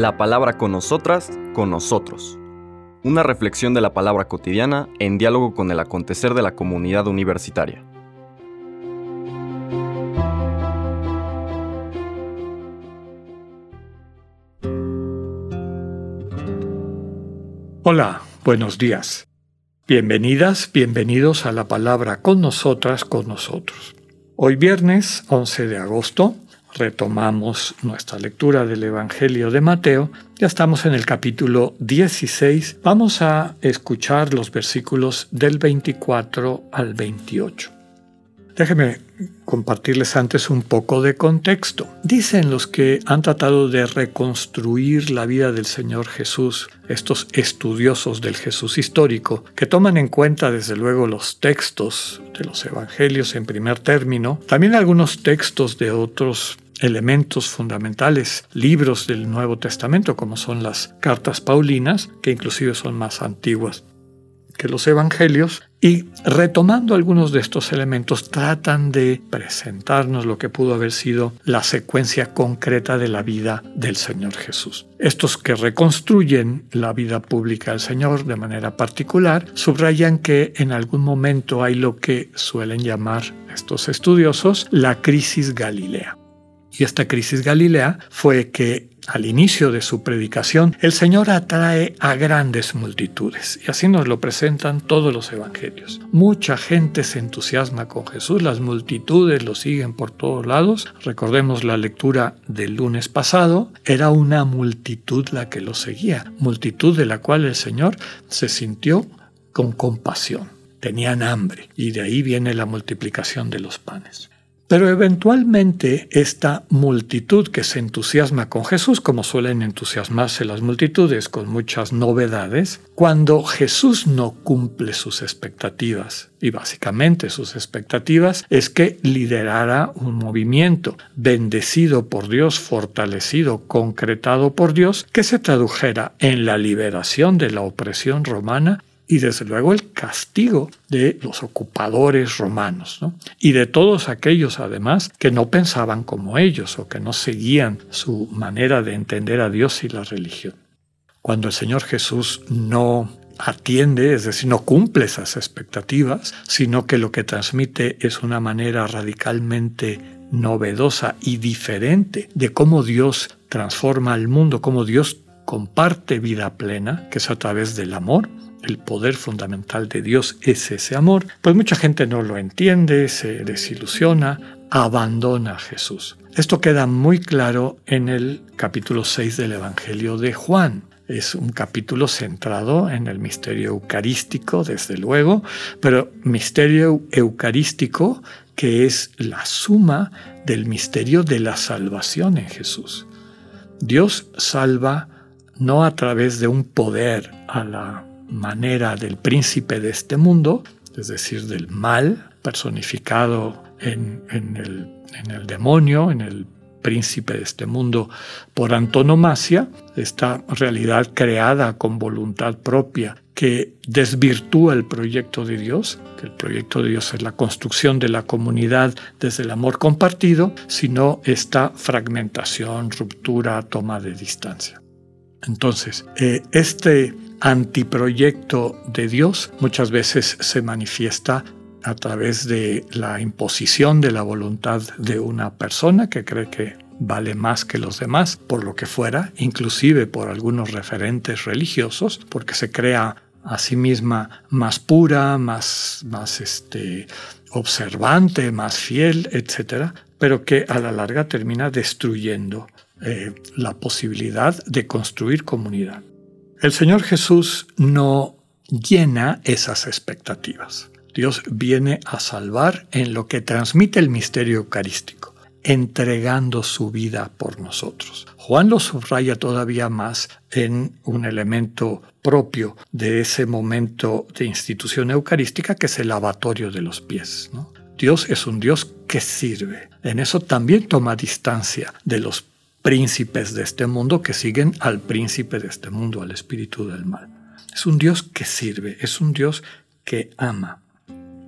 La palabra con nosotras, con nosotros. Una reflexión de la palabra cotidiana en diálogo con el acontecer de la comunidad universitaria. Hola, buenos días. Bienvenidas, bienvenidos a la palabra con nosotras, con nosotros. Hoy viernes 11 de agosto retomamos nuestra lectura del Evangelio de Mateo. Ya estamos en el capítulo 16. Vamos a escuchar los versículos del 24 al 28. Déjenme compartirles antes un poco de contexto. Dicen los que han tratado de reconstruir la vida del Señor Jesús, estos estudiosos del Jesús histórico, que toman en cuenta desde luego los textos de los evangelios en primer término, también algunos textos de otros elementos fundamentales, libros del Nuevo Testamento, como son las cartas paulinas, que inclusive son más antiguas que los evangelios, y retomando algunos de estos elementos tratan de presentarnos lo que pudo haber sido la secuencia concreta de la vida del Señor Jesús. Estos que reconstruyen la vida pública del Señor de manera particular subrayan que en algún momento hay lo que suelen llamar estos estudiosos la crisis galilea. Y esta crisis galilea fue que al inicio de su predicación el Señor atrae a grandes multitudes y así nos lo presentan todos los evangelios. Mucha gente se entusiasma con Jesús, las multitudes lo siguen por todos lados. Recordemos la lectura del lunes pasado, era una multitud la que lo seguía, multitud de la cual el Señor se sintió con compasión. Tenían hambre y de ahí viene la multiplicación de los panes. Pero eventualmente esta multitud que se entusiasma con Jesús, como suelen entusiasmarse las multitudes con muchas novedades, cuando Jesús no cumple sus expectativas, y básicamente sus expectativas es que liderara un movimiento bendecido por Dios, fortalecido, concretado por Dios, que se tradujera en la liberación de la opresión romana y desde luego el castigo de los ocupadores romanos y de todos aquellos además que no pensaban como ellos o que no seguían su manera de entender a Dios y la religión. Cuando el Señor Jesús no atiende, es decir, no cumple esas expectativas, sino que lo que transmite es una manera radicalmente novedosa y diferente de cómo Dios transforma al mundo, cómo Dios comparte vida plena, que es a través del amor, el poder fundamental de Dios es ese amor, pues mucha gente no lo entiende, se desilusiona, abandona a Jesús. Esto queda muy claro en el capítulo 6 del Evangelio de Juan. Es un capítulo centrado en el misterio eucarístico, desde luego, pero misterio eucarístico que es la suma del misterio de la salvación en Jesús. Dios salva no a través de un poder a la manera del príncipe de este mundo, es decir, del mal personificado en, el, demonio, en el príncipe de este mundo por antonomasia, esta realidad creada con voluntad propia que desvirtúa el proyecto de Dios, que el proyecto de Dios es la construcción de la comunidad desde el amor compartido, sino esta fragmentación, ruptura, toma de distancia. Entonces, eh, este antiproyecto de Dios muchas veces se manifiesta a través de la imposición de la voluntad de una persona que cree que vale más que los demás, por lo que fuera, inclusive por algunos referentes religiosos, porque se crea a sí misma más pura, más, más este, observante, más fiel, etc., pero que a la larga termina destruyendo eh, la posibilidad de construir comunidad. El Señor Jesús no llena esas expectativas. Dios viene a salvar en lo que transmite el misterio eucarístico, entregando su vida por nosotros. Juan lo subraya todavía más en un elemento propio de ese momento de institución eucarística que es el lavatorio de los pies. Dios es un Dios que sirve. En eso también toma distancia de los príncipes de este mundo que siguen al príncipe de este mundo, al espíritu del mal. Es un Dios que sirve, es un Dios que ama.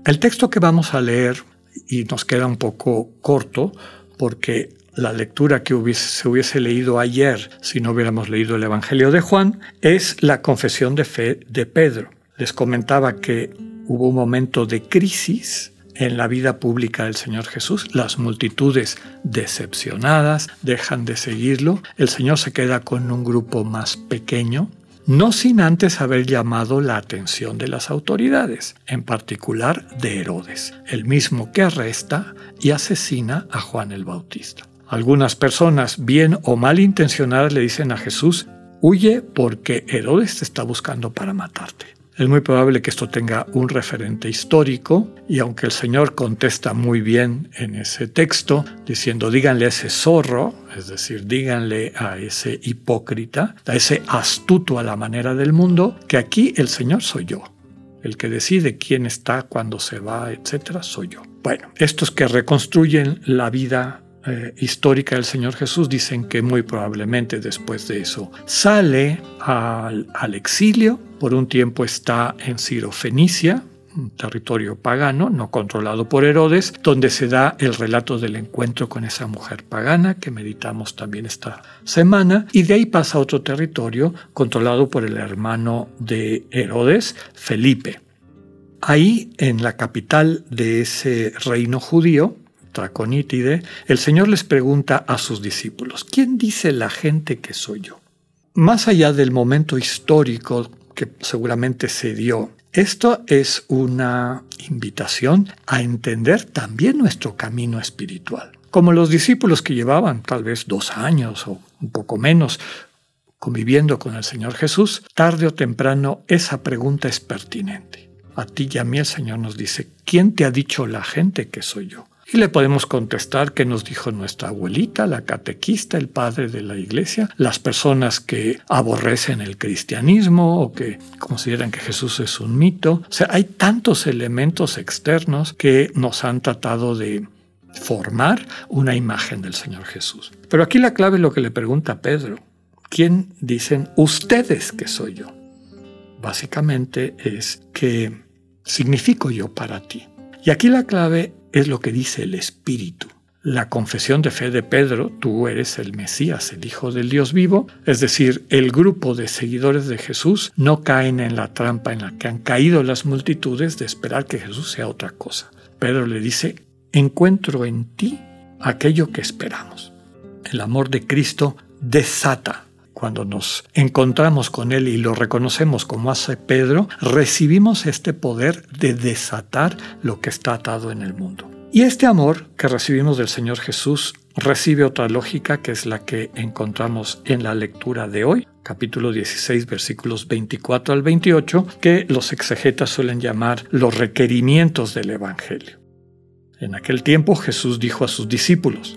El texto que vamos a leer, y nos queda un poco corto, porque la lectura que se hubiese leído ayer si no hubiéramos leído el Evangelio de Juan, es la confesión de fe de Pedro. Les comentaba que hubo un momento de crisis en la vida pública del Señor Jesús. Las multitudes decepcionadas dejan de seguirlo. El Señor se queda con un grupo más pequeño, no sin antes haber llamado la atención de las autoridades, en particular de Herodes, el mismo que arresta y asesina a Juan el Bautista. Algunas personas, bien o mal intencionadas, le dicen a Jesús, huye porque Herodes te está buscando para matarte. Es muy probable que esto tenga un referente histórico y aunque el Señor contesta muy bien en ese texto, diciendo díganle a ese zorro, es decir, díganle a ese hipócrita, a ese astuto a la manera del mundo, que aquí el Señor soy yo. El que decide quién está, cuándo se va, etcétera, soy yo. Bueno, estos que reconstruyen la vida eh, histórica del Señor Jesús dicen que muy probablemente después de eso sale al, al exilio, por un tiempo está en Ciro Fenicia, un territorio pagano, no controlado por Herodes, donde se da el relato del encuentro con esa mujer pagana que meditamos también esta semana, y de ahí pasa a otro territorio controlado por el hermano de Herodes, Felipe. Ahí, en la capital de ese reino judío, Traconítide, el Señor les pregunta a sus discípulos, ¿quién dice la gente que soy yo? Más allá del momento histórico que seguramente se dio, esto es una invitación a entender también nuestro camino espiritual. Como los discípulos que llevaban tal vez dos años o un poco menos conviviendo con el Señor Jesús, tarde o temprano esa pregunta es pertinente. A ti y a mí el Señor nos dice, ¿quién te ha dicho la gente que soy yo? Y le podemos contestar que nos dijo nuestra abuelita, la catequista, el padre de la iglesia, las personas que aborrecen el cristianismo o que consideran que Jesús es un mito. O sea, hay tantos elementos externos que nos han tratado de formar una imagen del Señor Jesús. Pero aquí la clave es lo que le pregunta Pedro. ¿Quién dicen ustedes que soy yo? Básicamente es que significo yo para ti. Y aquí la clave es lo que dice el Espíritu. La confesión de fe de Pedro, tú eres el Mesías, el Hijo del Dios vivo, es decir, el grupo de seguidores de Jesús no caen en la trampa en la que han caído las multitudes de esperar que Jesús sea otra cosa. Pedro le dice, encuentro en ti aquello que esperamos. El amor de Cristo desata. Cuando nos encontramos con Él y lo reconocemos como hace Pedro, recibimos este poder de desatar lo que está atado en el mundo. Y este amor que recibimos del Señor Jesús recibe otra lógica que es la que encontramos en la lectura de hoy, capítulo 16, versículos 24 al 28, que los exegetas suelen llamar los requerimientos del Evangelio. En aquel tiempo Jesús dijo a sus discípulos,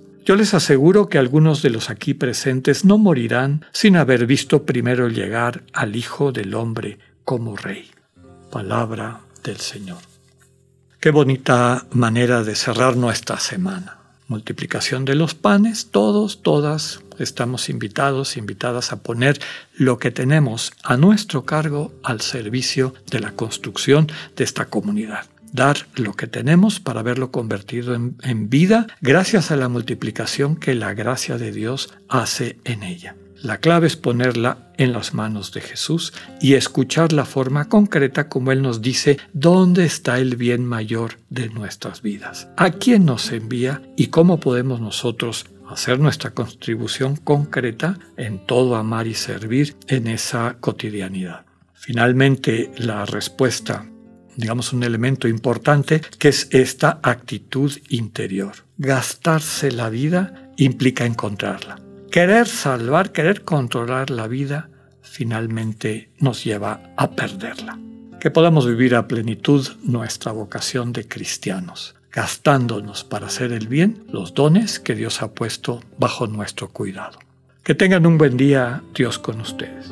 Yo les aseguro que algunos de los aquí presentes no morirán sin haber visto primero llegar al Hijo del Hombre como Rey. Palabra del Señor. Qué bonita manera de cerrar nuestra semana. Multiplicación de los panes, todos, todas estamos invitados, invitadas a poner lo que tenemos a nuestro cargo al servicio de la construcción de esta comunidad dar lo que tenemos para verlo convertido en, en, vida gracias a la multiplicación que la gracia de Dios hace en ella. La clave es ponerla en las manos de Jesús y escuchar la forma concreta como Él nos dice dónde está el bien mayor de nuestras vidas, a quién nos envía y cómo podemos nosotros hacer nuestra contribución concreta en todo amar y servir en esa cotidianidad. Finalmente, la respuesta, digamos un elemento importante, que es esta actitud interior. Gastarse la vida implica encontrarla querer salvar, querer controlar la vida, finalmente nos lleva a perderla. Que podamos vivir a plenitud nuestra vocación de cristianos, gastándonos para hacer el bien los dones que Dios ha puesto bajo nuestro cuidado. Que tengan un buen día, Dios con ustedes.